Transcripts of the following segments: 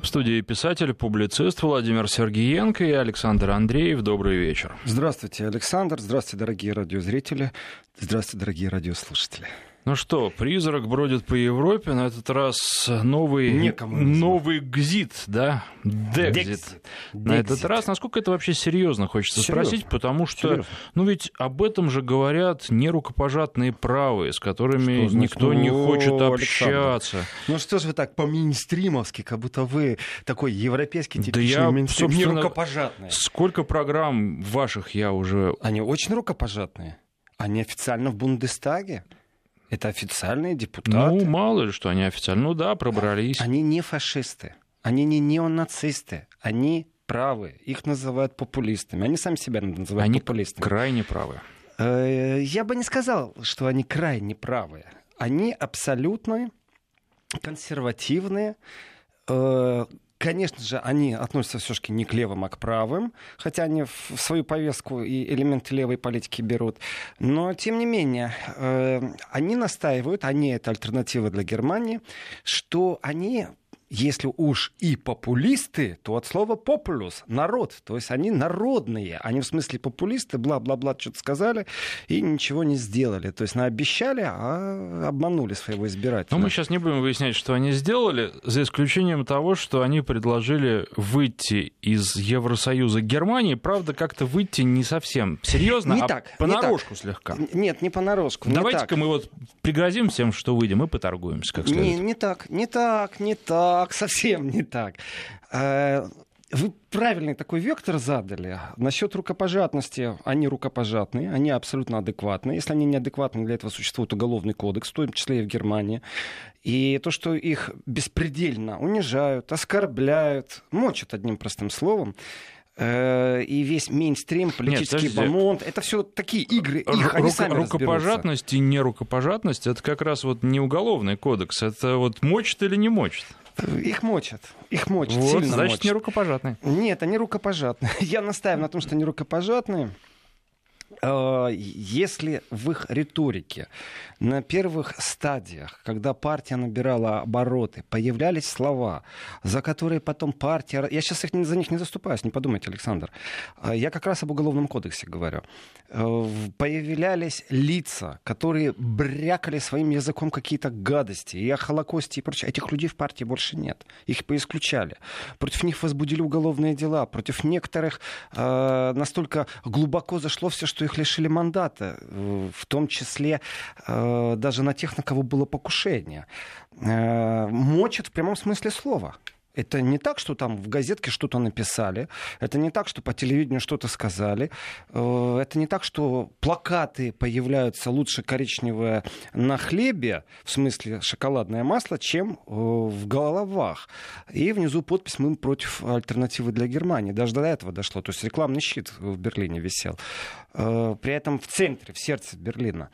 В студии писатель, публицист Владимир Сергеенко и Александр Андреев. Добрый вечер. Здравствуйте, Александр. Здравствуйте, дорогие радиозрители. Здравствуйте, дорогие радиослушатели. Ну что, призрак бродит по Европе, на этот раз новый, новый гзит, да? Декзит. На этот раз, насколько это вообще серьезно, хочется серьезно. спросить, потому что, серьезно. ну ведь об этом же говорят нерукопожатные правые, с которыми что, никто ну, не хочет общаться. Александр. Ну что же вы так по-минстримовски, как будто вы такой европейский типичный да я, минстрим, нерукопожатный. Сколько программ ваших я уже... Они очень рукопожатные. Они официально в Бундестаге. Это официальные депутаты. Ну, мало ли что они официально. Ну да, пробрались. Они не фашисты. Они не неонацисты. Они правы. Их называют популистами. Они сами себя называют они популистами. крайне правы. Э, я бы не сказал, что они крайне правые. Они абсолютно консервативные, э, Конечно же, они относятся все-таки не к левым, а к правым, хотя они в свою повестку и элементы левой политики берут. Но, тем не менее, э, они настаивают, они это альтернатива для Германии, что они если уж и популисты, то от слова популус, народ. То есть они народные. Они в смысле популисты, бла-бла-бла, что-то сказали и ничего не сделали. То есть наобещали, а обманули своего избирателя. Но мы сейчас не будем выяснять, что они сделали, за исключением того, что они предложили выйти из Евросоюза Германии. Правда, как-то выйти не совсем серьезно, не а так, понарошку не слегка. Нет, не понарошку. Давайте-ка мы вот пригрозим всем, что выйдем и поторгуемся как следует. Не, не так, не так, не так так, совсем не так. Э, вы правильный такой вектор задали. Насчет рукопожатности, они рукопожатные, они абсолютно адекватные. Если они неадекватны, для этого существует уголовный кодекс, в том числе и в Германии. И то, что их беспредельно унижают, оскорбляют, мочат одним простым словом, э, и весь мейнстрим, политический Нет, бомонд, это все такие игры, их, они сами Рукопожатность и нерукопожатность, это как раз вот не уголовный кодекс, это вот мочит или не мочит. Их мочат. Их мочат. Вот, сильно значит, мочат. не рукопожатные. Нет, они рукопожатные. Я настаиваю на том, что они рукопожатные. Э, если в их риторике на первых стадиях, когда партия набирала обороты, появлялись слова, за которые потом партия... Я сейчас их, за них не заступаюсь, не подумайте, Александр. Э, я как раз об Уголовном кодексе говорю. Э, появлялись лица, которые брякали своим языком какие-то гадости и о Холокосте и прочее. Этих людей в партии больше нет. Их поисключали. Против них возбудили уголовные дела. Против некоторых настолько глубоко зашло все, что их лишили мандата. В том числе э, даже на тех, на кого было покушение. Э, мочат в прямом смысле слова. Это не так, что там в газетке что-то написали, это не так, что по телевидению что-то сказали, э, это не так, что плакаты появляются лучше коричневое на хлебе, в смысле шоколадное масло, чем э, в головах. И внизу подпись «Мы против альтернативы для Германии». Даже до этого дошло. То есть рекламный щит в Берлине висел. Э, при этом в центре, в сердце Берлина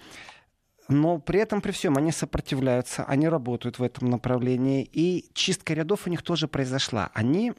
но при этом, при всем, они сопротивляются, они работают в этом направлении, и чистка рядов у них тоже произошла. Они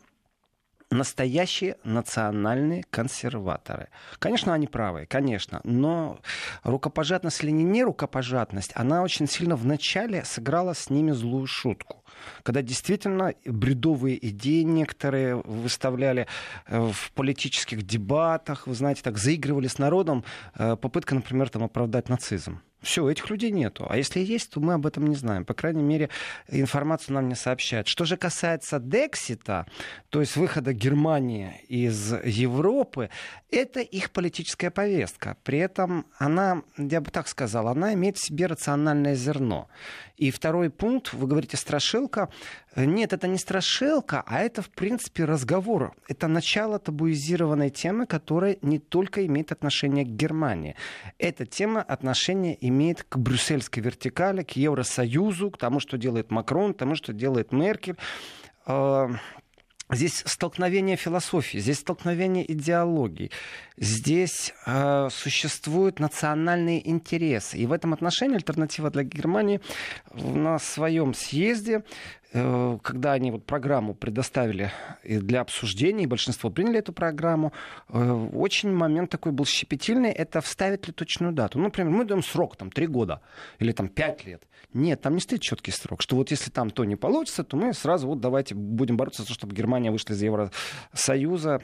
настоящие национальные консерваторы. Конечно, они правы, конечно, но рукопожатность или не рукопожатность, она очень сильно вначале сыграла с ними злую шутку. Когда действительно бредовые идеи некоторые выставляли э, в политических дебатах, вы знаете, так заигрывали с народом, э, попытка, например, там оправдать нацизм. Все, этих людей нету. А если есть, то мы об этом не знаем. По крайней мере, информацию нам не сообщают. Что же касается Дексита, то есть выхода Германии из Европы, это их политическая повестка. При этом она, я бы так сказал, она имеет в себе рациональное зерно. И второй пункт, вы говорите, страшилка. Нет, это не страшилка, а это, в принципе, разговор. Это начало табуизированной темы, которая не только имеет отношение к Германии. Эта тема отношения имеет к брюссельской вертикали, к Евросоюзу, к тому, что делает Макрон, к тому, что делает Меркель. А, Здесь столкновение философии, здесь столкновение идеологий, здесь э, существуют национальные интересы. И в этом отношении альтернатива для Германии на своем съезде когда они вот программу предоставили для обсуждения, и большинство приняли эту программу, э, очень момент такой был щепетильный, это вставить ли точную дату. Ну, например, мы даем срок, там, три года или там пять лет. Нет, там не стоит четкий срок, что вот если там то не получится, то мы сразу вот давайте будем бороться за то, чтобы Германия вышла из Евросоюза.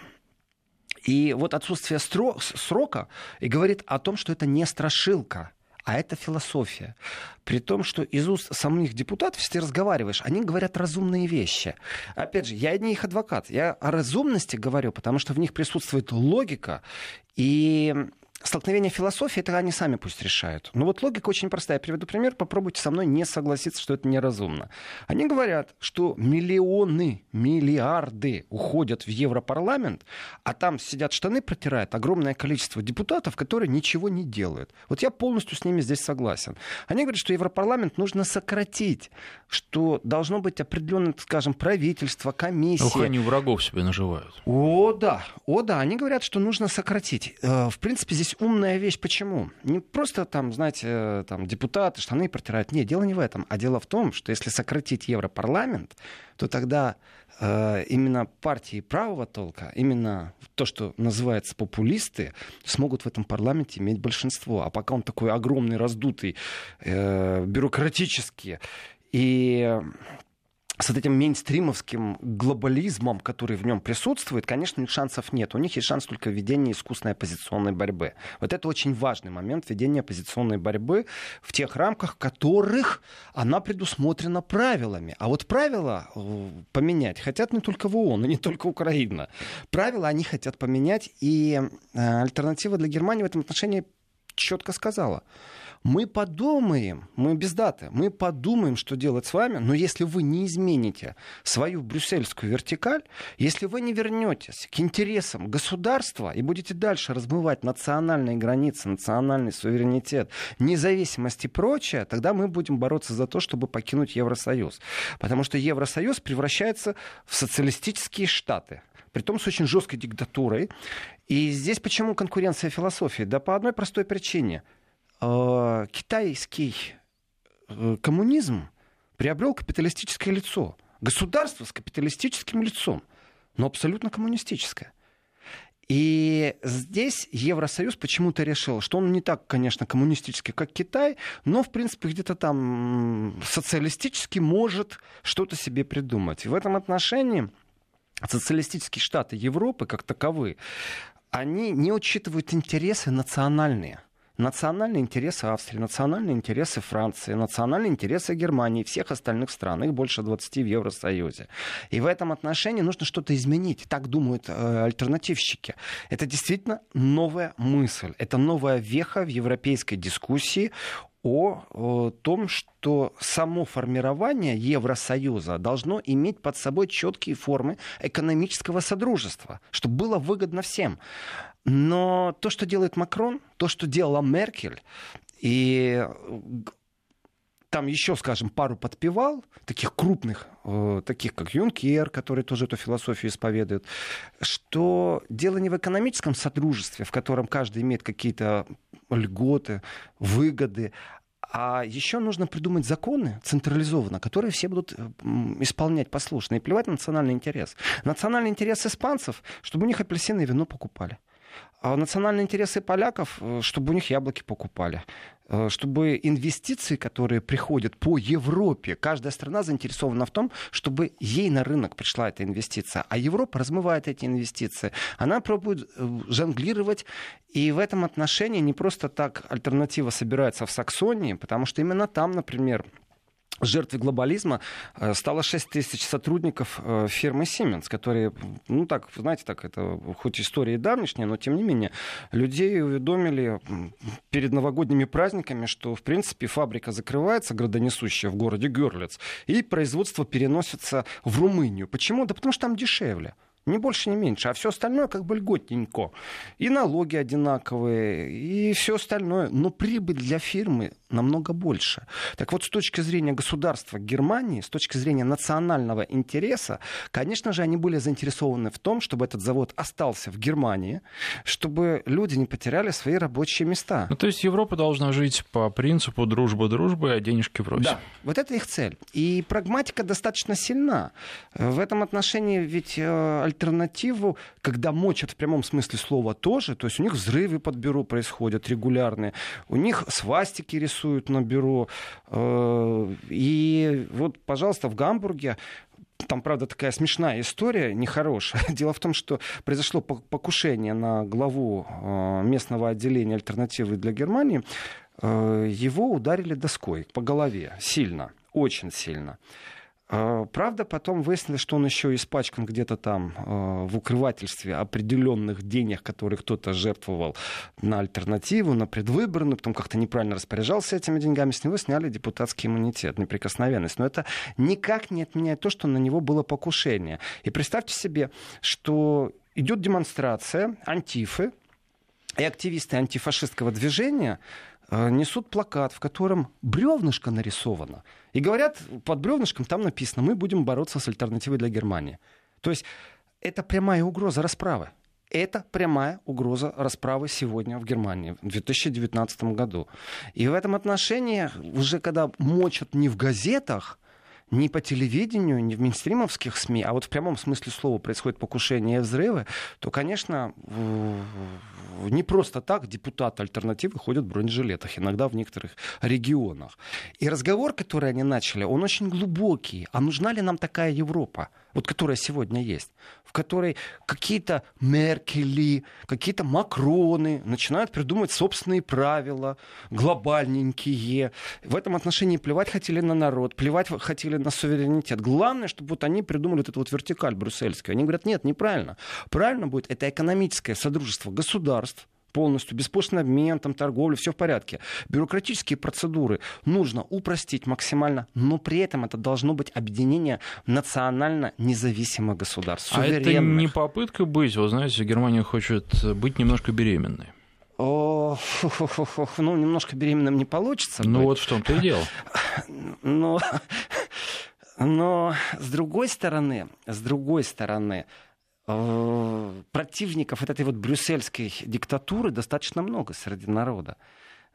И вот отсутствие срока и говорит о том, что это не страшилка а это философия. При том, что из уст самих депутатов, если ты разговариваешь, они говорят разумные вещи. Опять же, я не их адвокат, я о разумности говорю, потому что в них присутствует логика, и столкновение философии, это они сами пусть решают. Но вот логика очень простая. Я приведу пример, попробуйте со мной не согласиться, что это неразумно. Они говорят, что миллионы, миллиарды уходят в Европарламент, а там сидят штаны протирают огромное количество депутатов, которые ничего не делают. Вот я полностью с ними здесь согласен. Они говорят, что Европарламент нужно сократить, что должно быть определенное, скажем, правительство, комиссия. Ох, они врагов себе наживают. О, да. О, да. Они говорят, что нужно сократить. Э, в принципе, здесь умная вещь. Почему? Не просто там, знаете, там депутаты штаны протирают. Нет, дело не в этом. А дело в том, что если сократить Европарламент, то тогда э, именно партии правого толка, именно то, что называется популисты, смогут в этом парламенте иметь большинство. А пока он такой огромный, раздутый, э, бюрократический и с этим мейнстримовским глобализмом, который в нем присутствует, конечно, шансов нет. У них есть шанс только введения искусственной оппозиционной борьбы. Вот это очень важный момент введения оппозиционной борьбы в тех рамках, которых она предусмотрена правилами. А вот правила э, поменять хотят не только в ООН, и не только Украина. Правила они хотят поменять, и э, альтернатива для Германии в этом отношении четко сказала – мы подумаем, мы без даты, мы подумаем, что делать с вами, но если вы не измените свою брюссельскую вертикаль, если вы не вернетесь к интересам государства и будете дальше размывать национальные границы, национальный суверенитет, независимость и прочее, тогда мы будем бороться за то, чтобы покинуть Евросоюз. Потому что Евросоюз превращается в социалистические штаты при том с очень жесткой диктатурой. И здесь почему конкуренция философии? Да по одной простой причине – э, китайский э, коммунизм приобрел капиталистическое лицо. Государство с капиталистическим лицом, но абсолютно коммунистическое. И здесь Евросоюз почему-то решил, что он не так, конечно, коммунистический, как Китай, но, в принципе, где-то там социалистически может что-то себе придумать. И в этом отношении социалистические штаты Европы, как таковые, они не учитывают интересы национальные национальные интересы Австрии, национальные интересы Франции, национальные интересы Германии и всех остальных стран. Их больше 20 в Евросоюзе. И в этом отношении нужно что-то изменить. Так думают э, альтернативщики. Это действительно новая мысль. Это новая веха в европейской дискуссии о, том, что само формирование Евросоюза должно иметь под собой четкие формы экономического содружества, чтобы было выгодно всем. Но то, что делает Макрон, то, что делала Меркель, и там еще, скажем, пару подпевал, таких крупных, э, таких как Юнкер, который тоже эту философию исповедует, что дело не в экономическом содружестве, в котором каждый имеет какие-то льготы, выгоды, а еще нужно придумать законы централизованно, которые все будут э, исполнять послушно и плевать на национальный интерес. Национальный интерес испанцев, чтобы у них апельсины и вино покупали. А национальные интересы поляков, э, чтобы у них яблоки покупали. Э, чтобы инвестиции, которые приходят по Европе, каждая страна заинтересована в том, чтобы ей на рынок пришла эта инвестиция. А Европа размывает эти инвестиции. Она пробует э, жонглировать. И в этом отношении не просто так альтернатива собирается в Саксонии, потому что именно там, например, жертвой глобализма э, стало 6 тысяч сотрудников э, фирмы Siemens, которые, ну так, знаете, так, это хоть история и давнишняя, но тем не менее, людей уведомили перед новогодними праздниками, что, в принципе, фабрика закрывается, градонесущая в городе Герлиц, и производство переносится в Румынию. Почему? Да потому что там дешевле. Ни больше, ни меньше. А все остальное как бы льготненько. И налоги одинаковые, и все остальное. Но прибыль для фирмы намного больше. Так вот, с точки зрения государства Германии, с точки зрения национального интереса, конечно же, они были заинтересованы в том, чтобы этот завод остался в Германии, чтобы люди не потеряли свои рабочие места. Ну, то есть Европа должна жить по принципу дружба дружбы, а денежки брось. Да, вот это их цель. И прагматика достаточно сильна. В этом отношении ведь э, альтернативу, когда мочат в прямом смысле слова тоже, то есть у них взрывы под бюро происходят регулярные, у них свастики рисуют на бюро. Э, и вот, пожалуйста, в Гамбурге там, правда, такая смешная история, нехорошая. Дело в том, что произошло покушение на главу э, местного отделения альтернативы для Германии. Его ударили доской по голове сильно, очень сильно. А, правда, потом выяснилось, что он еще испачкан где-то там а, в укрывательстве определенных денег, которые кто-то жертвовал на альтернативу, на предвыборную, потом как-то неправильно распоряжался этими деньгами, с него сняли депутатский иммунитет, неприкосновенность. Но это никак не отменяет то, что на него было покушение. И представьте себе, что идет демонстрация антифы, и активисты антифашистского движения несут плакат, в котором бревнышко нарисовано. И говорят, под бревнышком там написано, мы будем бороться с альтернативой для Германии. То есть это прямая угроза расправы. Это прямая угроза расправы сегодня в Германии в 2019 году. И в этом отношении, уже когда мочат не в газетах, ни по телевидению, ни в мейнстримовских СМИ, а вот в прямом смысле слова происходит покушение и взрывы, то, конечно, не просто так депутаты альтернативы ходят в бронежилетах, иногда в некоторых регионах. И разговор, который они начали, он очень глубокий. А нужна ли нам такая Европа? Вот которая сегодня есть, в которой какие-то Меркели, какие-то Макроны начинают придумывать собственные правила, глобальненькие. В этом отношении плевать хотели на народ, плевать хотели на суверенитет. Главное, чтобы вот они придумали вот эту вот вертикаль брюссельскую. Они говорят, нет, неправильно. Правильно будет это экономическое содружество государств, полностью, беспошлинный обмен, там, торговля, все в порядке. Бюрократические процедуры нужно упростить максимально, но при этом это должно быть объединение национально независимых государств. А это не попытка быть, вы знаете, Германия хочет быть немножко беременной. О, фу -фу -фу ну, немножко беременным не получится. Ну, быть. вот в том-то и дело. Но, но с другой стороны, с другой стороны, противников вот этой вот брюссельской диктатуры достаточно много среди народа.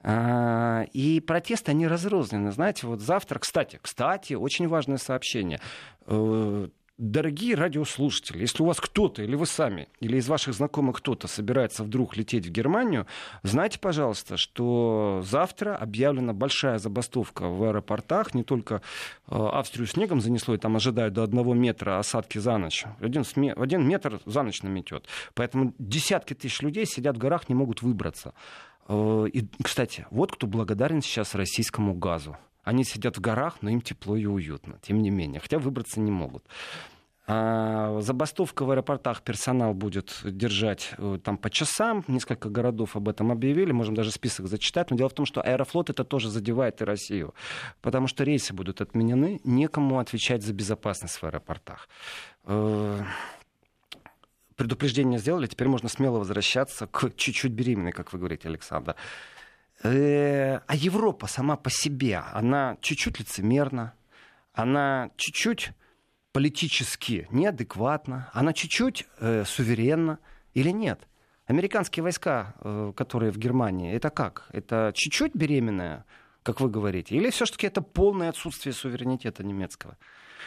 А, и протесты, они разрознены. Знаете, вот завтра, кстати, кстати, очень важное сообщение. Дорогие радиослушатели, если у вас кто-то, или вы сами, или из ваших знакомых кто-то собирается вдруг лететь в Германию, знайте, пожалуйста, что завтра объявлена большая забастовка в аэропортах. Не только э, Австрию снегом занесло, и там ожидают до одного метра осадки за ночь. Один, один метр за ночь наметет. Поэтому десятки тысяч людей сидят в горах, не могут выбраться. Э, и, кстати, вот кто благодарен сейчас российскому газу. Они сидят в горах, но им тепло и уютно, тем не менее, хотя выбраться не могут. А забастовка в аэропортах персонал будет держать э, там по часам. Несколько городов об этом объявили. Можем даже список зачитать. Но дело в том, что Аэрофлот это тоже задевает и Россию. Потому что рейсы будут отменены. Некому отвечать за безопасность в аэропортах э, предупреждение сделали, теперь можно смело возвращаться к чуть-чуть беременной, как вы говорите, Александр. Э, а Европа сама по себе, она чуть-чуть лицемерна, она чуть-чуть политически неадекватна, она чуть-чуть э, суверенна или нет? Американские войска, э, которые в Германии, это как? Это чуть-чуть беременная, как вы говорите, или все-таки это полное отсутствие суверенитета немецкого?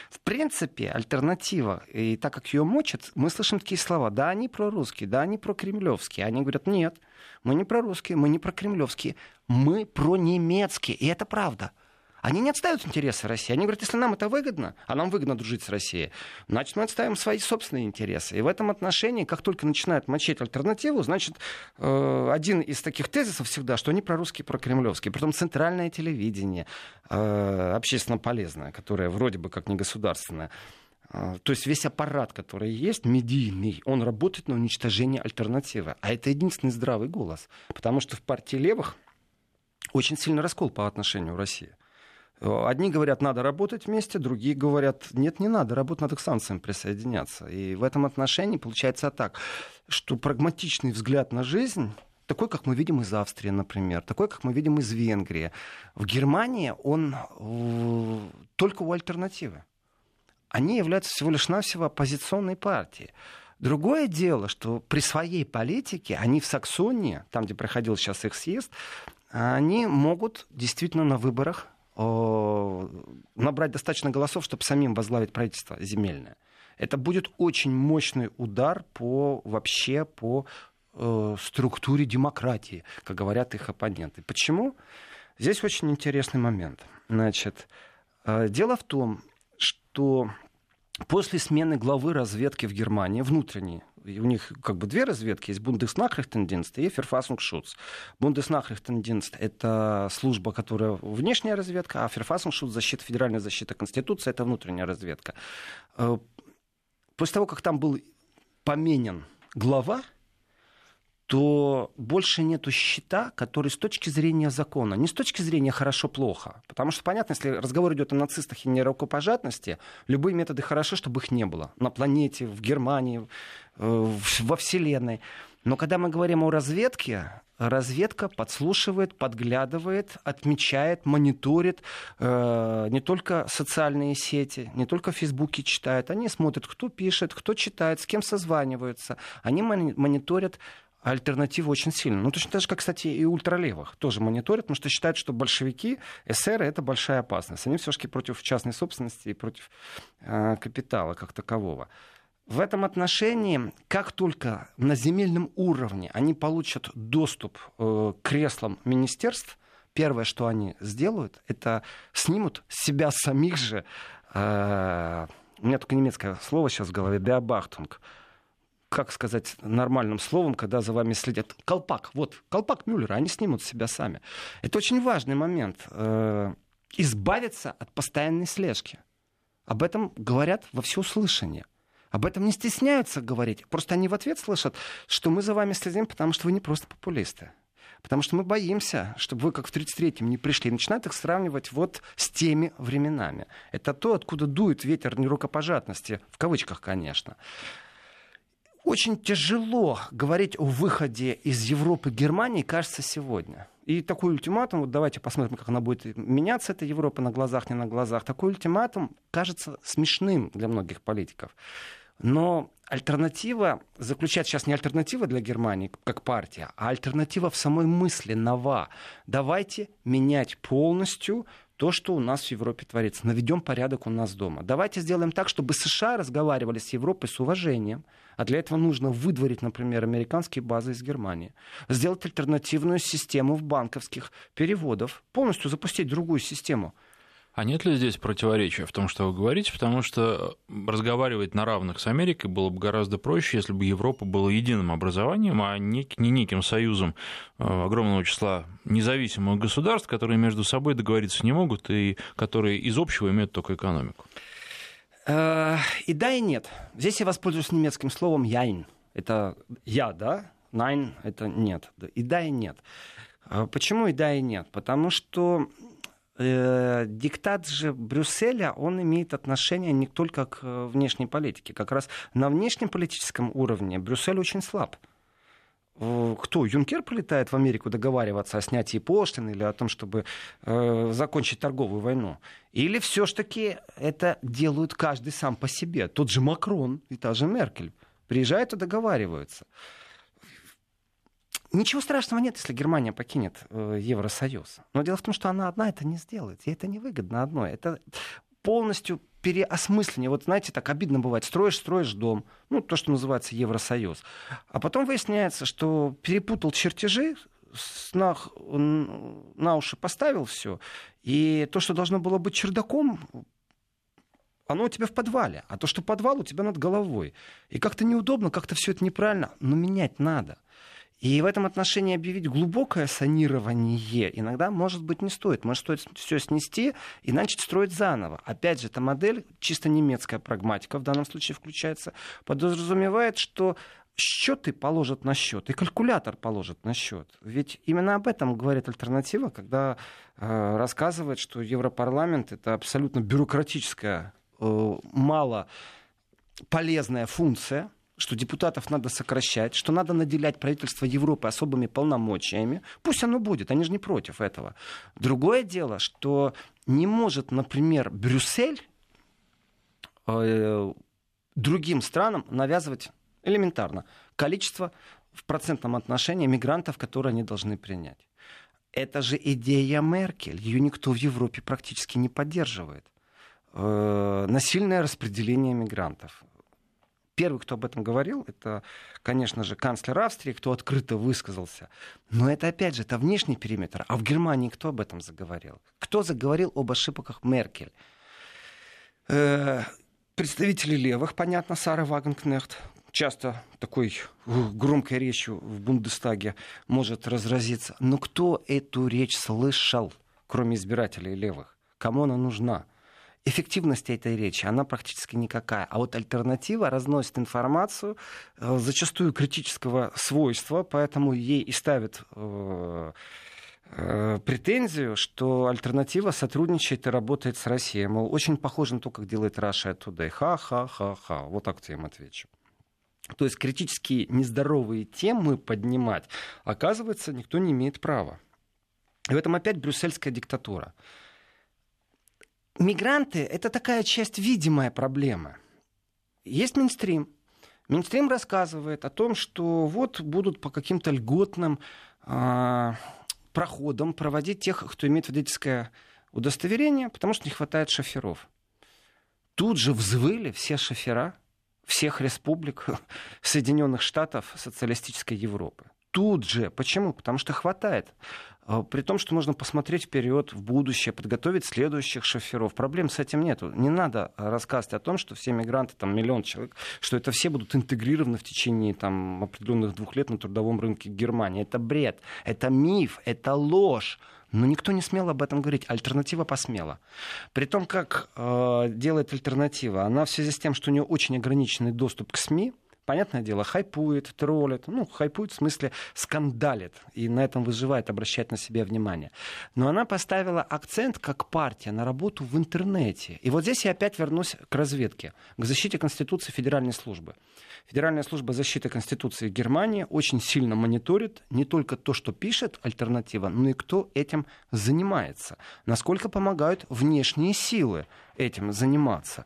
В принципе, альтернатива, и так как ее мочат, мы слышим такие слова, да, они прорусские, да, они прокремлевские. Они говорят, нет, мы не прорусские, мы не прокремлевские, мы про немецкие, и это правда. Они не отстают интересы России. Они говорят, если нам это выгодно, а нам выгодно дружить с Россией, значит, мы отставим свои собственные интересы. И в этом отношении, как только начинают мочить альтернативу, значит, э, один из таких тезисов всегда, что они прорусские, прокремлевские. Притом центральное телевидение, э, общественно полезное, которое вроде бы как не государственное, э, то есть весь аппарат, который есть, медийный, он работает на уничтожение альтернативы. А это единственный здравый голос. Потому что в партии левых очень сильный раскол по отношению к России. Одни говорят, надо работать вместе, другие говорят, нет, не надо, работать надо к санкциям присоединяться. И в этом отношении получается так, что прагматичный взгляд на жизнь такой, как мы видим из Австрии, например, такой, как мы видим из Венгрии. В Германии он э, только у альтернативы. Они являются всего лишь навсего оппозиционной партией. Другое дело, что при своей политике они в Саксонии, там, где проходил сейчас их съезд, они могут действительно на выборах э, набрать достаточно голосов, чтобы самим возглавить правительство земельное. Это будет очень мощный удар по вообще по э, структуре демократии, как говорят их оппоненты. Почему? Здесь очень интересный момент. Значит, э, дело в том, что после смены главы разведки в Германии, внутренней, у них как бы две разведки, есть Бундеснахрихтендинст и Ферфасунгшутс. Бундеснахрихтендинст — это служба, которая внешняя разведка, а Ферфасунгшутс — защита, федеральная защита Конституции — это внутренняя разведка. Э, после того, как там был поменен глава, то больше нету счета, который с точки зрения закона, не с точки зрения хорошо-плохо. Потому что, понятно, если разговор идет о нацистах и нерукопожатности, любые методы хороши, чтобы их не было. На планете, в Германии, э, во Вселенной. Но когда мы говорим о разведке, разведка подслушивает, подглядывает, отмечает, мониторит э, не только социальные сети, не только в Фейсбуке читают, они смотрят, кто пишет, кто читает, с кем созваниваются, они мониторят альтернатива очень сильна. Ну, точно так же, как, кстати, и ультралевых тоже мониторят, потому что считают, что большевики, эсеры — это большая опасность. Они все-таки против частной собственности и против э, капитала как такового. В этом отношении, как только на земельном уровне они получат доступ э, к креслам министерств, первое, что они сделают, это снимут себя самих же, э, у меня только немецкое слово сейчас в голове, «биобахтунг», как сказать нормальным словом, когда за вами следят. Колпак, вот, колпак Мюллера, они снимут себя сами. Это очень важный момент. Э, избавиться от постоянной слежки. Об этом говорят во всеуслышание. Об этом не стесняются говорить. Просто они в ответ слышат, что мы за вами следим, потому что вы не просто популисты. Потому что мы боимся, чтобы вы, как в 33-м, не пришли. И начинают их сравнивать вот с теми временами. Это то, откуда дует ветер нерукопожатности, в кавычках, конечно. Очень тяжело говорить о выходе из Европы Германии, кажется, сегодня. И такой ультиматум, вот давайте посмотрим, как она будет меняться, эта Европа на глазах, не на глазах. Такой ультиматум кажется смешным для многих политиков. Но альтернатива заключается сейчас не альтернатива для Германии как партия, а альтернатива в самой мысли нова. Давайте менять полностью то, что у нас в Европе творится. Наведем порядок у нас дома. Давайте сделаем так, чтобы США разговаривали с Европой с уважением. А для этого нужно выдворить, например, американские базы из Германии. Сделать альтернативную систему в банковских переводов. Полностью запустить другую систему. А нет ли здесь противоречия в том, что вы говорите? Потому что разговаривать на равных с Америкой было бы гораздо проще, если бы Европа была единым образованием, а не, не неким союзом э, огромного числа независимых государств, которые между собой договориться не могут и которые из общего имеют только экономику. Э, и да, и нет. Здесь я воспользуюсь немецким словом «яйн». Это «я», да? «Найн» — это «нет». И да, и нет. Э, почему и да, и нет? Потому что э, диктат же Брюсселя, он имеет отношение не только к э, внешней политике. Как раз на внешнем политическом уровне Брюссель очень слаб. Кто? Юнкер прилетает в Америку договариваться о снятии пошлин или о том, чтобы э, закончить торговую войну? Или все-таки это делают каждый сам по себе? Тот же Макрон и та же Меркель приезжают и договариваются. Ничего страшного нет, если Германия покинет э, Евросоюз. Но дело в том, что она одна это не сделает. Ей это невыгодно одной. Это полностью переосмысление. Вот знаете, так обидно бывает. Строишь, строишь дом. Ну, то, что называется Евросоюз. А потом выясняется, что перепутал чертежи, на, на уши поставил все. И то, что должно было быть чердаком, оно у тебя в подвале. А то, что подвал у тебя над головой. И как-то неудобно, как-то все это неправильно. Но менять надо. И в этом отношении объявить глубокое санирование иногда, может быть, не стоит. Может, стоит все снести и начать строить заново. Опять же, эта модель, чисто немецкая прагматика в данном случае включается, подразумевает, что счеты положат на счет, и калькулятор положит на счет. Ведь именно об этом говорит альтернатива, когда э, рассказывает, что Европарламент это абсолютно бюрократическая, э, мало полезная функция, что депутатов надо сокращать, что надо наделять правительство Европы особыми полномочиями. Пусть оно будет, они же не против этого. Другое дело, что не может, например, Брюссель э, другим странам навязывать элементарно количество в процентном отношении мигрантов, которые они должны принять. Это же идея Меркель. Ее никто в Европе практически не поддерживает. Э, насильное распределение мигрантов. Первый, кто об этом говорил, это, конечно же, канцлер Австрии, кто открыто высказался. Но это, опять же, это внешний периметр. А в Германии кто об этом заговорил? Кто заговорил об ошибках Меркель? Э, представители левых, понятно, Сара Вагенкнехт, часто такой громкой речью в Бундестаге может разразиться. Но кто эту речь слышал, кроме избирателей левых? Кому она нужна? Эффективность этой речи, она практически никакая. А вот альтернатива разносит информацию, э, зачастую критического свойства, поэтому ей и ставят э, э, претензию, что альтернатива сотрудничает и работает с Россией. Мол, очень похоже на то, как делает Russia Today. Ха-ха-ха-ха. Вот так я им отвечу. То есть критические нездоровые темы поднимать, оказывается, никто не имеет права. И в этом опять брюссельская диктатура. Мигранты — это такая часть видимая проблемы. Есть Минстрим. Минстрим рассказывает о том, что вот будут по каким-то льготным э, проходам проводить тех, кто имеет водительское удостоверение, потому что не хватает шоферов. Тут же взвыли все шофера — всех республик Соединенных Штатов социалистической Европы. Тут же. Почему? Потому что хватает. А, при том, что можно посмотреть вперед, в будущее, подготовить следующих шоферов. Проблем с этим нет. Не надо рассказывать о том, что все мигранты, там миллион человек, что это все будут интегрированы в течение там, определенных двух лет на трудовом рынке Германии. Это бред, это миф, это ложь. Но никто не смел об этом говорить. Альтернатива посмела. При том, как э, делает альтернатива, она в связи с тем, что у нее очень ограниченный доступ к СМИ, понятное дело, хайпует, троллит. Ну, хайпует в смысле скандалит. И на этом выживает, обращает на себя внимание. Но она поставила акцент, как партия, на работу в интернете. И вот здесь я опять вернусь к разведке, к защите Конституции Федеральной службы. Федеральная служба защиты Конституции Германии очень сильно мониторит не только то, что пишет альтернатива, но и кто этим занимается. Насколько помогают внешние силы этим заниматься.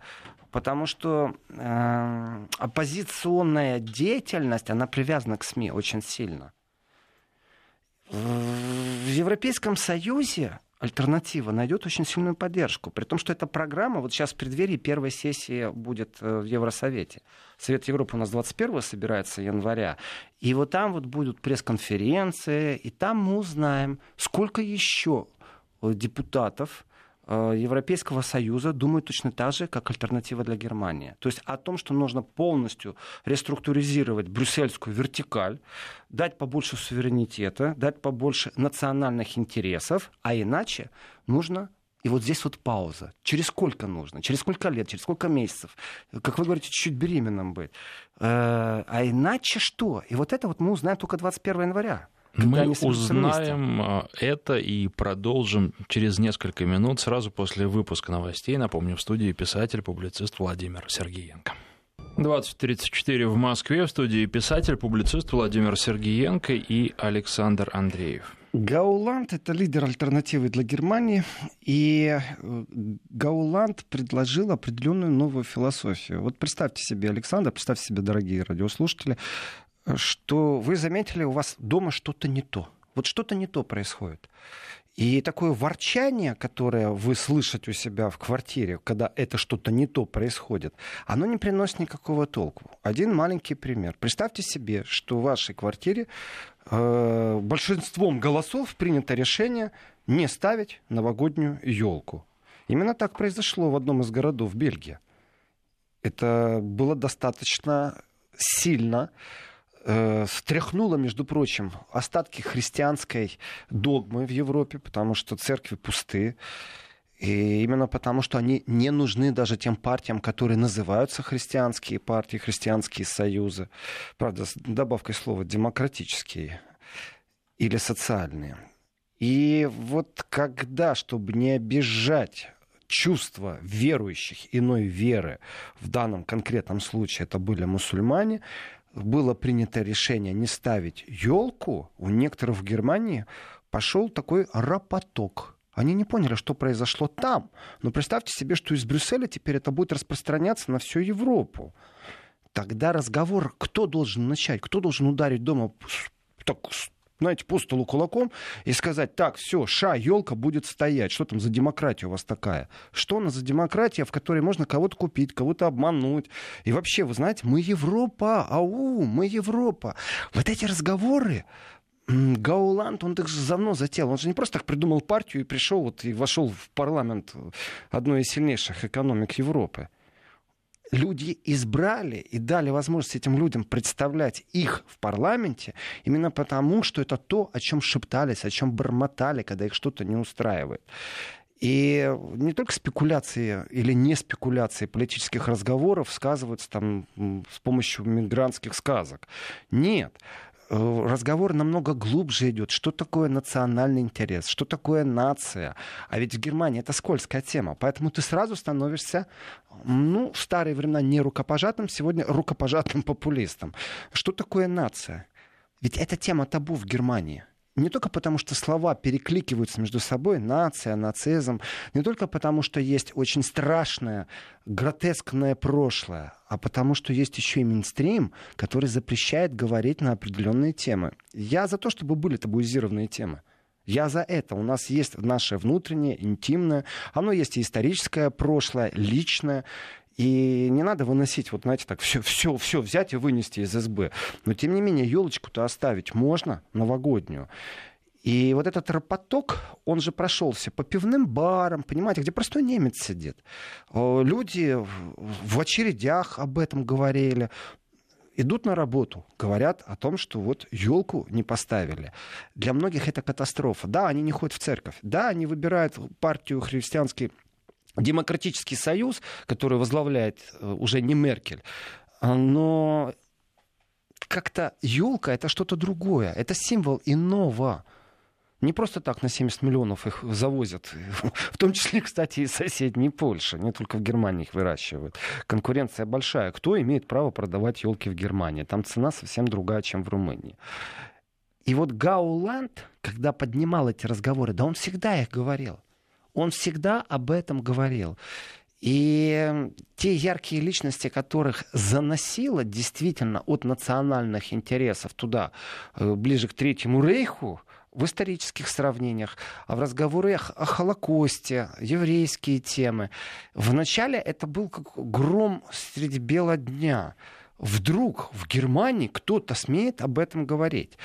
Потому что э, оппозиционная деятельность, она привязана к СМИ очень сильно. В Европейском Союзе альтернатива найдет очень сильную поддержку. При том, что эта программа, вот сейчас в преддверии первой сессии будет э, в Евросовете. Совет Европы у нас 21 собирается января. И вот там вот будут пресс-конференции, и там мы узнаем, сколько еще депутатов Э, Европейского Союза думают точно так же, как альтернатива для Германии. То есть о том, что нужно полностью реструктуризировать брюссельскую вертикаль, дать побольше суверенитета, дать побольше национальных интересов, а иначе нужно и вот здесь вот пауза. Через сколько нужно? Через сколько лет? Через сколько месяцев? Как вы говорите, чуть-чуть беременным быть. Э, а иначе что? И вот это вот мы узнаем только 21 января. Мы узнаем. А, это и продолжим через несколько минут, сразу после выпуска новостей. Напомню, в студии писатель, публицист Владимир Сергеенко. 20.34 в Москве, в студии писатель, публицист Владимир Сергеенко и Александр Андреев. Гауланд – это лидер альтернативы для Германии, и э, Гауланд предложил определенную новую философию. Вот представьте себе, Александр, представьте себе, дорогие радиослушатели, что вы заметили, у вас дома что-то не то. Вот что-то не то происходит. И такое ворчание, которое вы слышите у себя в квартире, когда это что-то не то происходит, оно не приносит никакого толку. Один маленький пример. Представьте себе, что в вашей квартире э, большинством голосов принято решение не ставить новогоднюю елку. Именно так произошло в одном из городов Бельгии. Это было достаточно сильно э, между прочим, остатки христианской догмы в Европе, потому что церкви пусты. И именно потому, что они не нужны даже тем партиям, которые называются христианские партии, христианские союзы. Правда, с добавкой слова демократические или социальные. И вот когда, чтобы не обижать чувства верующих иной веры, в данном конкретном случае это были мусульмане, было принято решение не ставить елку, у некоторых в Германии пошел такой рапоток. Они не поняли, что произошло там. Но представьте себе, что из Брюсселя теперь это будет распространяться на всю Европу. Тогда разговор, кто должен начать, кто должен ударить дома так, знаете, по столу кулаком и сказать, так, все, ша, елка будет стоять. Что там за демократия у вас такая? Что она за демократия, в которой можно кого-то купить, кого-то обмануть? И вообще, вы знаете, мы Европа, ау, мы Европа. Вот эти разговоры, Гауланд, он так же давно затеял. Он же не просто так придумал партию и пришел вот, и вошел в парламент одной из сильнейших экономик Европы. Люди избрали и дали возможность этим людям представлять их в парламенте именно потому, что это то, о чем шептались, о чем бормотали, когда их что-то не устраивает. И не только спекуляции или не спекуляции политических разговоров сказываются там с помощью мигрантских сказок. Нет. Э, разговор намного глубже идет. Что такое национальный интерес? Что такое нация? А ведь в Германии это скользкая тема. Поэтому ты сразу становишься, ну, в старые времена не рукопожатым, сегодня рукопожатым популистом. Что такое нация? Ведь эта тема табу в Германии не только потому, что слова перекликиваются между собой, нация, нацизм, не только потому, что есть очень страшное, гротескное прошлое, а потому, что есть еще и мейнстрим, который запрещает говорить на определенные темы. Я за то, чтобы были табуизированные темы. Я за это. У нас есть наше внутреннее, интимное. Оно есть и историческое прошлое, личное. И не надо выносить, вот знаете, так все, все, все взять и вынести из СБ. Но тем не менее, елочку-то оставить можно, новогоднюю. И вот этот ропоток, он же прошелся по пивным барам, понимаете, где простой немец сидит. Люди в очередях об этом говорили идут на работу, говорят о том, что вот елку не поставили. Для многих это катастрофа. Да, они не ходят в церковь. Да, они выбирают партию христианский Демократический союз, который возглавляет э, уже не Меркель, а, но как-то елка это что-то другое, это символ иного. Не просто так на 70 миллионов их завозят. В том числе, кстати, и соседней Польши. Не только в Германии их выращивают. Конкуренция большая. Кто имеет право продавать елки в Германии? Там цена совсем другая, чем в Румынии. И вот Гауланд, когда поднимал эти разговоры, да он всегда их говорил. Он всегда об этом говорил. И те яркие личности, которых заносило действительно от национальных интересов туда, э, ближе к Третьему Рейху, в исторических сравнениях, а в разговорах о Холокосте, еврейские темы. Вначале это был как гром среди бела дня вдруг в Германии кто-то смеет об этом говорить.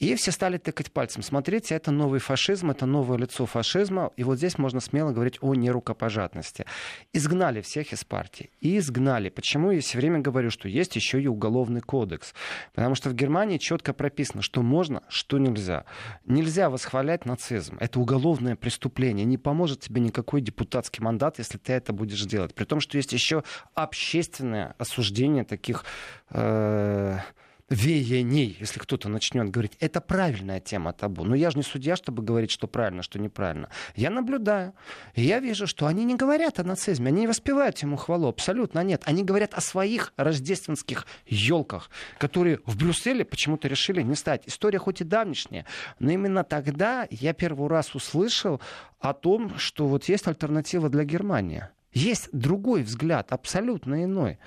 И все стали тыкать пальцем. Смотрите, это новый фашизм, это новое лицо фашизма. И вот здесь можно смело говорить о нерукопожатности. Изгнали всех из партии. И изгнали. Почему я все время говорю, что есть еще и уголовный кодекс? Потому что в Германии четко прописано, что можно, что нельзя. Нельзя восхвалять нацизм. Это уголовное преступление. Не поможет тебе никакой депутатский мандат, если ты это будешь делать. При том, что есть еще общественное осуждение таких... Э- веяний, если кто-то начнет говорить, это правильная тема табу. Но я же не судья, чтобы говорить, что правильно, что неправильно. Я наблюдаю, и я вижу, что они не говорят о нацизме, они не воспевают ему хвалу, абсолютно нет. Они говорят о своих рождественских елках, которые в Брюсселе почему-то решили не стать. История хоть и давнишняя, но именно тогда я первый раз услышал о том, что вот есть альтернатива для Германии. Есть другой взгляд, абсолютно иной.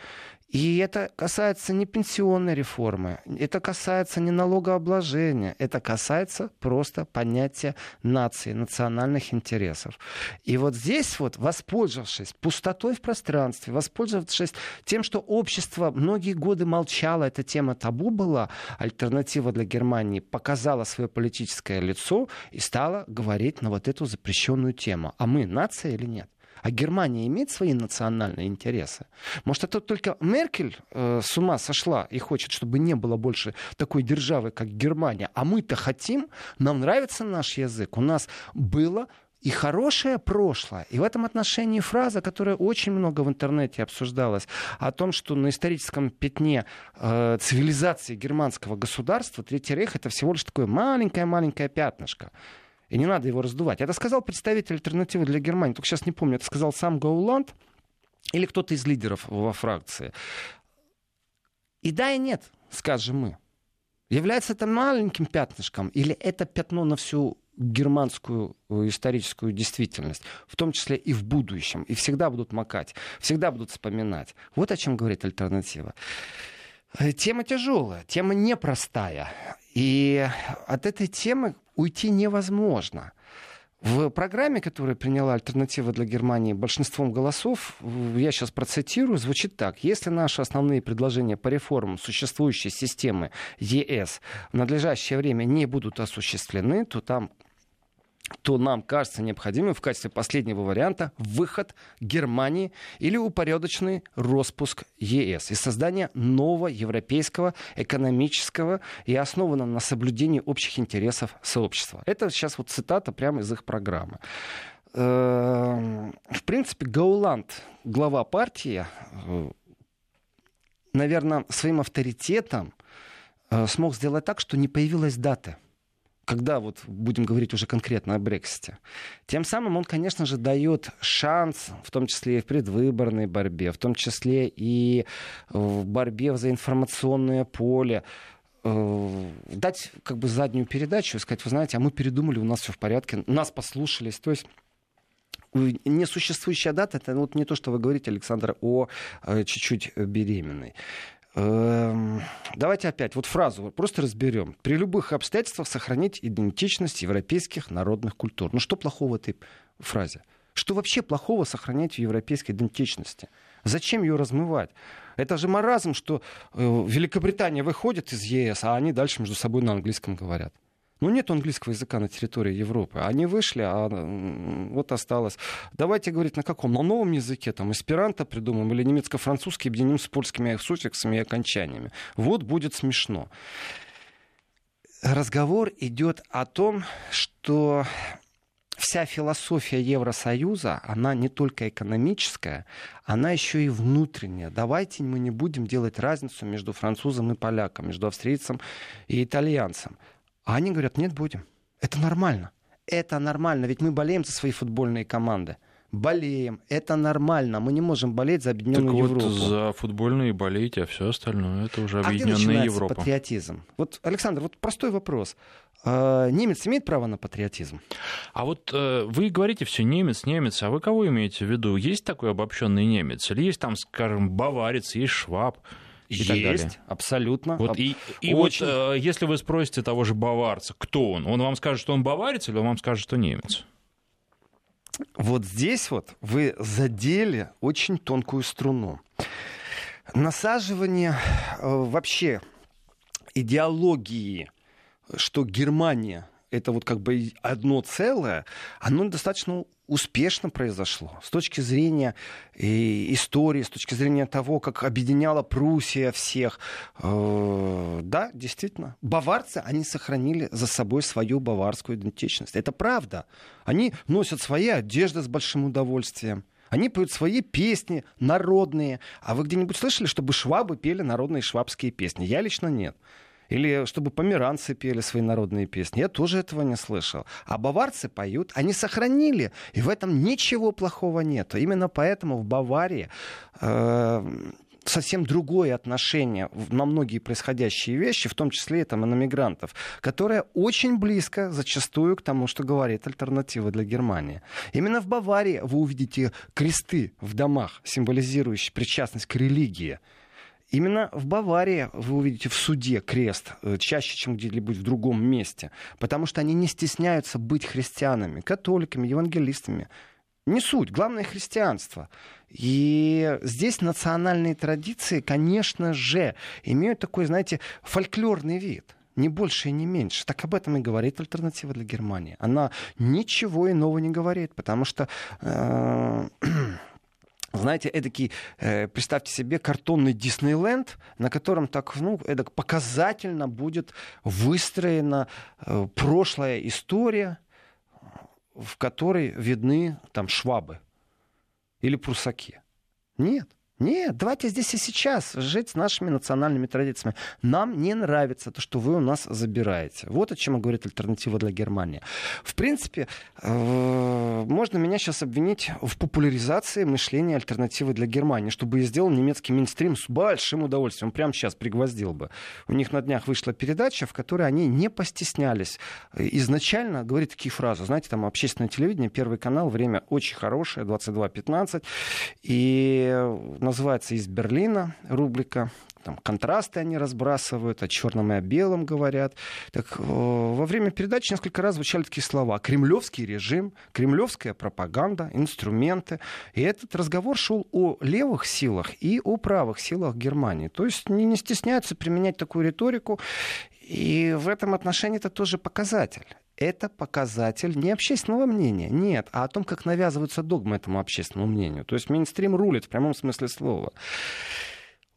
И это касается не пенсионной реформы, это касается не налогообложения, это касается просто понятия нации, национальных интересов. И вот здесь вот, воспользовавшись пустотой в пространстве, воспользовавшись тем, что общество многие годы молчало, эта тема табу была, альтернатива для Германии показала свое политическое лицо и стала говорить на вот эту запрещенную тему. А мы нация или нет? А Германия имеет свои национальные интересы. Может, это только Меркель э, с ума сошла и хочет, чтобы не было больше такой державы, как Германия. А мы-то хотим, нам нравится наш язык. У нас было и хорошее прошлое. И в этом отношении фраза, которая очень много в интернете обсуждалась, о том, что на историческом пятне э, цивилизации германского государства Третий рейх это всего лишь такое маленькое-маленькое пятнышко. И не надо его раздувать. Это сказал представитель альтернативы для Германии. Только сейчас не помню, это сказал сам Гауланд или кто-то из лидеров во фракции. И да, и нет, скажем мы. Является это маленьким пятнышком или это пятно на всю германскую э, историческую действительность, в том числе и в будущем, и всегда будут макать, всегда будут вспоминать. Вот о чем говорит альтернатива. Э, тема тяжелая, тема непростая. И от этой темы уйти невозможно. В программе, которую приняла альтернатива для Германии большинством голосов, я сейчас процитирую, звучит так. Если наши основные предложения по реформам существующей системы ЕС в надлежащее время не будут осуществлены, то там то нам кажется необходимым в качестве последнего варианта выход Германии или упорядоченный распуск ЕС и создание нового европейского экономического и основанного на соблюдении общих интересов сообщества. Это сейчас вот цитата прямо из их программы. Эм, в принципе, Гауланд, глава партии, э, наверное, своим авторитетом э, смог сделать так, что не появилась дата когда вот будем говорить уже конкретно о Брексите. Тем самым он, конечно же, дает шанс, в том числе и в предвыборной борьбе, в том числе и в борьбе за информационное поле, э, дать как бы заднюю передачу и сказать, вы знаете, а мы передумали, у нас все в порядке, нас послушались. То есть несуществующая дата, это вот не то, что вы говорите, Александр, о э, чуть-чуть беременной. Эм, давайте опять вот фразу просто разберем. При любых обстоятельствах сохранить идентичность европейских народных культур. Ну что плохого в этой фразе? Что вообще плохого сохранять в европейской идентичности? Зачем ее размывать? Это же маразм, что э, Великобритания выходит из ЕС, а они дальше между собой на английском говорят. Ну, нет английского языка на территории Европы. Они вышли, а вот осталось. Давайте говорить на каком? На новом языке, там, эсперанто придумаем или немецко-французский объединим с польскими суффиксами и окончаниями. Вот будет смешно. Разговор идет о том, что вся философия Евросоюза, она не только экономическая, она еще и внутренняя. Давайте мы не будем делать разницу между французом и поляком, между австрийцем и итальянцем. А они говорят, нет, будем. Это нормально. Это нормально, ведь мы болеем за свои футбольные команды. Болеем. Это нормально. Мы не можем болеть за объединенную так Европу. Вот за футбольные болеете, а все остальное это уже объединенная а Европа. патриотизм? Вот, Александр, вот простой вопрос. А, немец имеет право на патриотизм? А вот э, вы говорите все немец, немец, а вы кого имеете в виду? Есть такой обобщенный немец? Или есть там, скажем, баварец, есть шваб? И Есть, так далее. абсолютно. Вот, и и Очень... вот э, если вы спросите того же баварца, кто он, он вам скажет, что он баварец, или он вам скажет, что немец? Вот здесь вот вы задели очень тонкую струну. Насаживание э, вообще идеологии, что Германия это вот как бы одно целое, оно достаточно успешно произошло с точки зрения э, истории, с точки зрения того, как объединяла Пруссия всех. Э, да, действительно, баварцы, они сохранили за собой свою баварскую идентичность. Это правда. Они носят свои одежды с большим удовольствием. Они поют свои песни народные. А вы где-нибудь слышали, чтобы швабы пели народные швабские песни? Я лично нет. Или чтобы померанцы пели свои народные песни. Я тоже этого не слышал. А баварцы поют, они сохранили. И в этом ничего плохого нет. Именно поэтому в Баварии э, совсем другое отношение на многие происходящие вещи, в том числе и там, и на мигрантов, которое очень близко зачастую к тому, что говорит альтернатива для Германии. Именно в Баварии вы увидите кресты в домах, символизирующие причастность к религии. Именно в Баварии вы увидите в суде крест э, чаще, чем где-либо в другом месте, потому что они не стесняются быть христианами, католиками, евангелистами. Не суть, главное христианство. И здесь национальные традиции, конечно же, имеют такой, знаете, фольклорный вид. Не больше и не меньше. Так об этом и говорит альтернатива для Германии. Она ничего иного не говорит, потому что э, знаете, эдакий, э, представьте себе, картонный Диснейленд, на котором так, ну, эдак показательно будет выстроена э, прошлая история, в которой видны там швабы или прусаки. Нет. Нет, давайте здесь и сейчас жить с нашими национальными традициями. Нам не нравится то, что вы у нас забираете. Вот о чем говорит альтернатива для Германии. В принципе, э, можно меня сейчас обвинить в популяризации мышления альтернативы для Германии, чтобы я сделал немецкий минстрим с большим удовольствием. Прямо сейчас пригвоздил бы. У них на днях вышла передача, в которой они не постеснялись изначально говорить такие фразы. Знаете, там общественное телевидение, Первый канал, время очень хорошее, 22.15. И называется «Из Берлина» рубрика. Там контрасты они разбрасывают, о черном и о белом говорят. Так, во время передачи несколько раз звучали такие слова. Кремлевский режим, кремлевская пропаганда, инструменты. И этот разговор шел о левых силах и о правых силах Германии. То есть не, не стесняются применять такую риторику. И в этом отношении это тоже показатель это показатель не общественного мнения, нет, а о том, как навязываются догмы этому общественному мнению. То есть мейнстрим рулит в прямом смысле слова.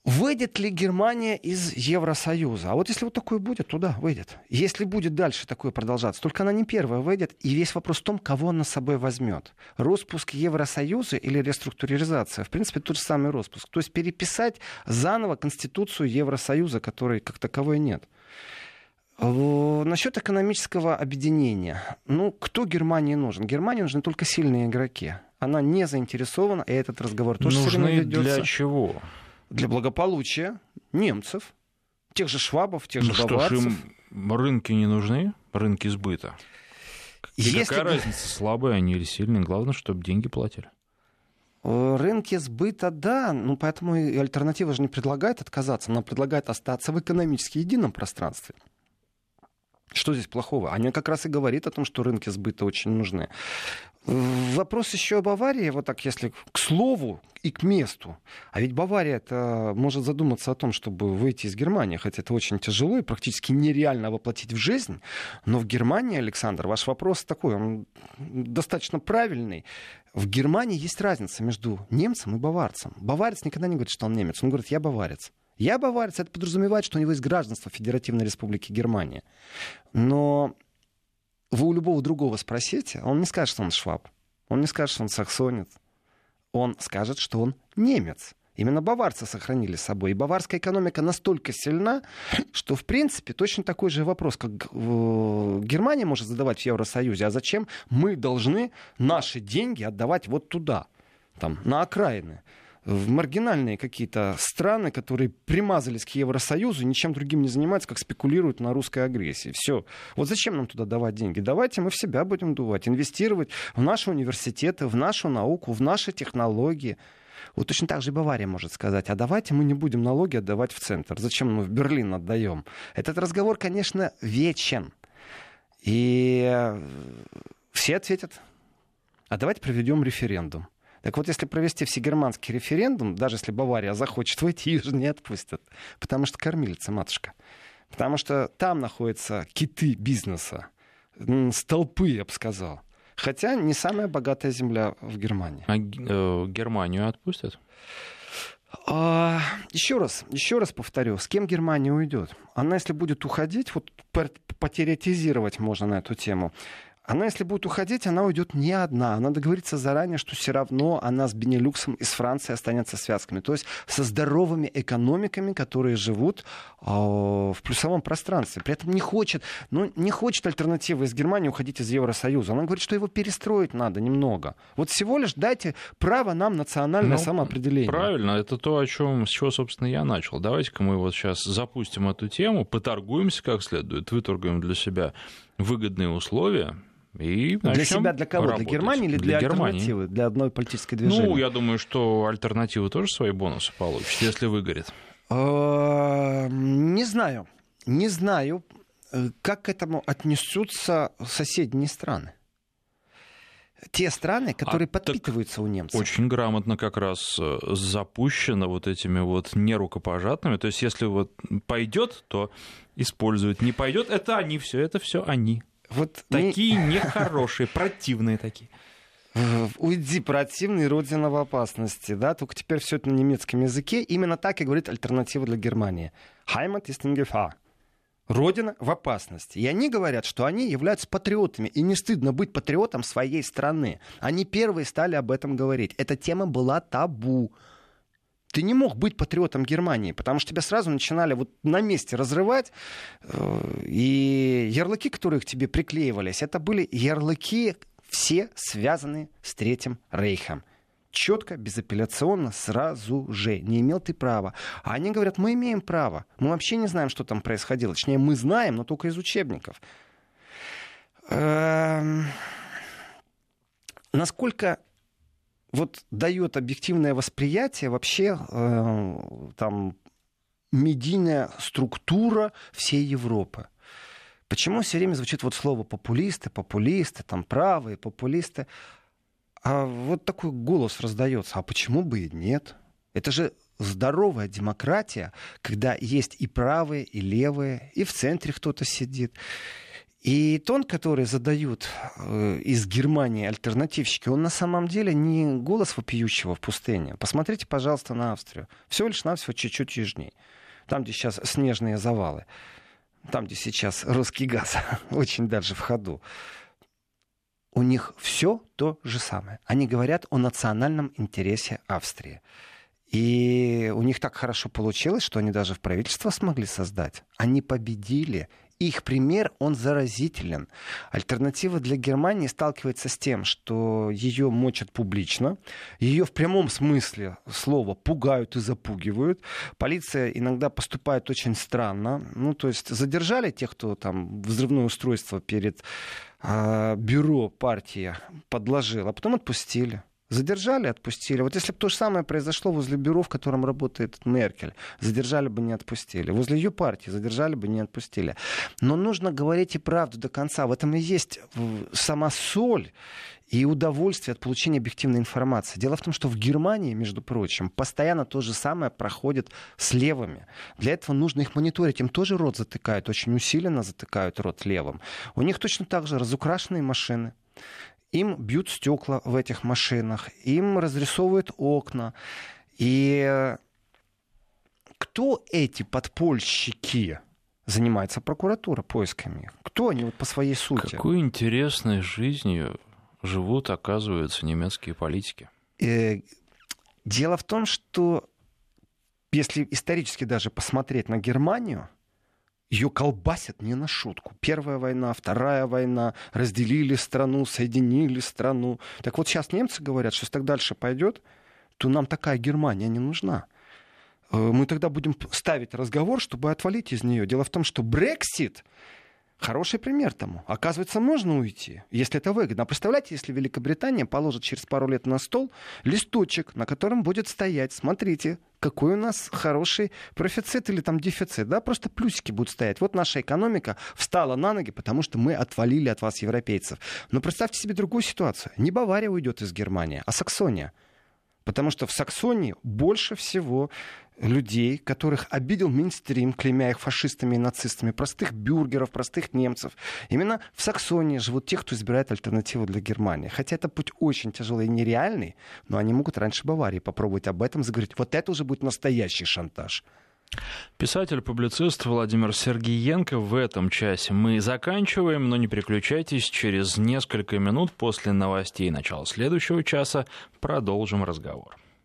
Выйдет ли Германия из Евросоюза? А вот если вот такое будет, то да, выйдет. Если будет дальше такое продолжаться, только она не первая выйдет, и весь вопрос в том, кого она с собой возьмет. Распуск Евросоюза или реструктуризация? В принципе, тот же самый распуск. То есть переписать заново Конституцию Евросоюза, которой как таковой нет. Насчет экономического объединения. Ну, кто Германии нужен? Германии нужны только сильные игроки. Она не заинтересована, и этот разговор тоже Нужны ведется. для чего? Для благополучия немцев, тех же швабов, тех ну же что баварцев. Ж, им рынки не нужны, рынки сбыта. И Если... какая разница, слабые они или сильные? Главное, чтобы деньги платили. Рынки сбыта, да, ну поэтому и альтернатива же не предлагает отказаться, она предлагает остаться в экономически едином пространстве. Что здесь плохого? Они как раз и говорит о том, что рынки сбыта очень нужны. Вопрос еще об аварии, вот так если к слову и к месту. А ведь Бавария это может задуматься о том, чтобы выйти из Германии, хотя это очень тяжело и практически нереально воплотить в жизнь. Но в Германии, Александр, ваш вопрос такой, он достаточно правильный. В Германии есть разница между немцем и баварцем. Баварец никогда не говорит, что он немец, он говорит, я баварец. Я баварец, это подразумевает, что у него есть гражданство Федеративной Республики Германия. Но вы у любого другого спросите, он не скажет, что он шваб. Он не скажет, что он саксонец. Он скажет, что он немец. Именно баварцы сохранили с собой. И баварская экономика настолько сильна, что, в принципе, точно такой же вопрос, как э, Германия может задавать в Евросоюзе. А зачем мы должны наши деньги отдавать вот туда, там, на окраины? В маргинальные какие-то страны, которые примазались к Евросоюзу, ничем другим не занимаются, как спекулируют на русской агрессии. Все. Вот зачем нам туда давать деньги? Давайте мы в себя будем дувать, инвестировать в наши университеты, в нашу науку, в наши технологии. Вот точно так же и Бавария может сказать, а давайте мы не будем налоги отдавать в центр. Зачем мы в Берлин отдаем? Этот разговор, конечно, вечен. И э, все ответят, а давайте проведем референдум. Так вот, если провести всегерманский референдум, даже если Бавария захочет войти, ее же не отпустят. Потому что кормилица, матушка. Потому что там находятся киты бизнеса. Столпы, я бы сказал. Хотя не самая богатая земля в Германии. А э, Германию отпустят? А, еще раз, еще раз повторю, с кем Германия уйдет? Она, если будет уходить, вот потериатизировать можно на эту тему, она, если будет уходить, она уйдет не одна. Она договорится заранее, что все равно она с Бенилюксом и с Францией останется связками. То есть со здоровыми экономиками, которые живут э, в плюсовом пространстве. При этом не хочет, ну, не хочет альтернативы из Германии уходить из Евросоюза. Она говорит, что его перестроить надо немного. Вот всего лишь дайте право нам национальное ну, самоопределение. Правильно, это то, о чем, с чего, собственно, я начал. Давайте-ка мы вот сейчас запустим эту тему, поторгуемся как следует, выторгуем для себя выгодные условия, и для себя, для кого? Работать. Для Германии или для, для альтернативы? Для одной политической движения? Ну, я думаю, что альтернатива тоже свои бонусы получит, если выгорит. А, не знаю. Не знаю, э, как к этому отнесутся соседние страны. Те страны, которые а, подпитываются у немцев. Очень грамотно как раз э, запущено вот этими вот нерукопожатными. То есть, если вот пойдет, то используют. Не пойдет, это они все, это все они. Вот такие не... нехорошие, противные такие. Уйди, противный, родина в опасности, да, только теперь все это на немецком языке. Именно так и говорит альтернатива для Германии. Heimat ist in Gefahr. Родина в опасности. И они говорят, что они являются патриотами. И не стыдно быть патриотом своей страны. Они первые стали об этом говорить. Эта тема была табу. Ты не мог быть патриотом Германии, потому что тебя сразу начинали вот на месте разрывать. Э, и ярлыки, которые к тебе приклеивались, это были ярлыки все связанные с Третьим Рейхом четко, безапелляционно, сразу же. Не имел ты права. А они говорят, мы имеем право. Мы вообще не знаем, что там происходило. Точнее, мы знаем, но только из учебников. Эм... Насколько вот дает объективное восприятие вообще э, там медийная структура всей Европы. Почему все время звучит вот слово популисты, популисты, там правые, популисты? А вот такой голос раздается. А почему бы и нет? Это же здоровая демократия, когда есть и правые, и левые, и в центре кто-то сидит. И тон, который задают э, из Германии альтернативщики, он на самом деле не голос вопиющего в пустыне. Посмотрите, пожалуйста, на Австрию. Всего лишь навсего чуть-чуть южнее. Там, где сейчас снежные завалы. Там, где сейчас русский газ. Очень даже в ходу у них все то же самое. Они говорят о национальном интересе Австрии. И у них так хорошо получилось, что они даже в правительство смогли создать. Они победили. Их пример, он заразителен. Альтернатива для Германии сталкивается с тем, что ее мочат публично, ее в прямом смысле слова пугают и запугивают. Полиция иногда поступает очень странно. Ну, то есть задержали тех, кто там взрывное устройство перед а, бюро партии подложил, а потом отпустили. Задержали, отпустили. Вот если бы то же самое произошло возле бюро, в котором работает Меркель, задержали бы, не отпустили. Возле ее партии задержали бы, не отпустили. Но нужно говорить и правду до конца. В этом и есть сама соль и удовольствие от получения объективной информации. Дело в том, что в Германии, между прочим, постоянно то же самое проходит с левыми. Для этого нужно их мониторить. Им тоже рот затыкают, очень усиленно затыкают рот левым. У них точно так же разукрашенные машины. Им бьют стекла в этих машинах, им разрисовывают окна. И кто эти подпольщики? Занимается прокуратура поисками. Кто они вот по своей сути? Какой интересной жизнью живут, оказывается, немецкие политики. Э, дело в том, что если исторически даже посмотреть на Германию, ее колбасят не на шутку. Первая война, вторая война, разделили страну, соединили страну. Так вот сейчас немцы говорят, что если так дальше пойдет, то нам такая Германия не нужна. Э, мы тогда будем ставить разговор, чтобы отвалить из нее. Дело в том, что Брексит Хороший пример тому. Оказывается, можно уйти, если это выгодно. А представляете, если Великобритания положит через пару лет на стол листочек, на котором будет стоять, смотрите, какой у нас хороший профицит или там дефицит, да, просто плюсики будут стоять. Вот наша экономика встала на ноги, потому что мы отвалили от вас, европейцев. Но представьте себе другую ситуацию. Не Бавария уйдет из Германии, а Саксония. Потому что в Саксонии больше всего людей, которых обидел Минстрим, клеймя их фашистами и нацистами, простых бюргеров, простых немцев. Именно в Саксонии живут те, кто избирает альтернативу для Германии. Хотя это путь очень тяжелый и нереальный, но они могут раньше Баварии попробовать об этом заговорить. Вот это уже будет настоящий шантаж. Писатель-публицист Владимир Сергеенко в этом часе мы заканчиваем, но не переключайтесь, через несколько минут после новостей начала следующего часа продолжим разговор.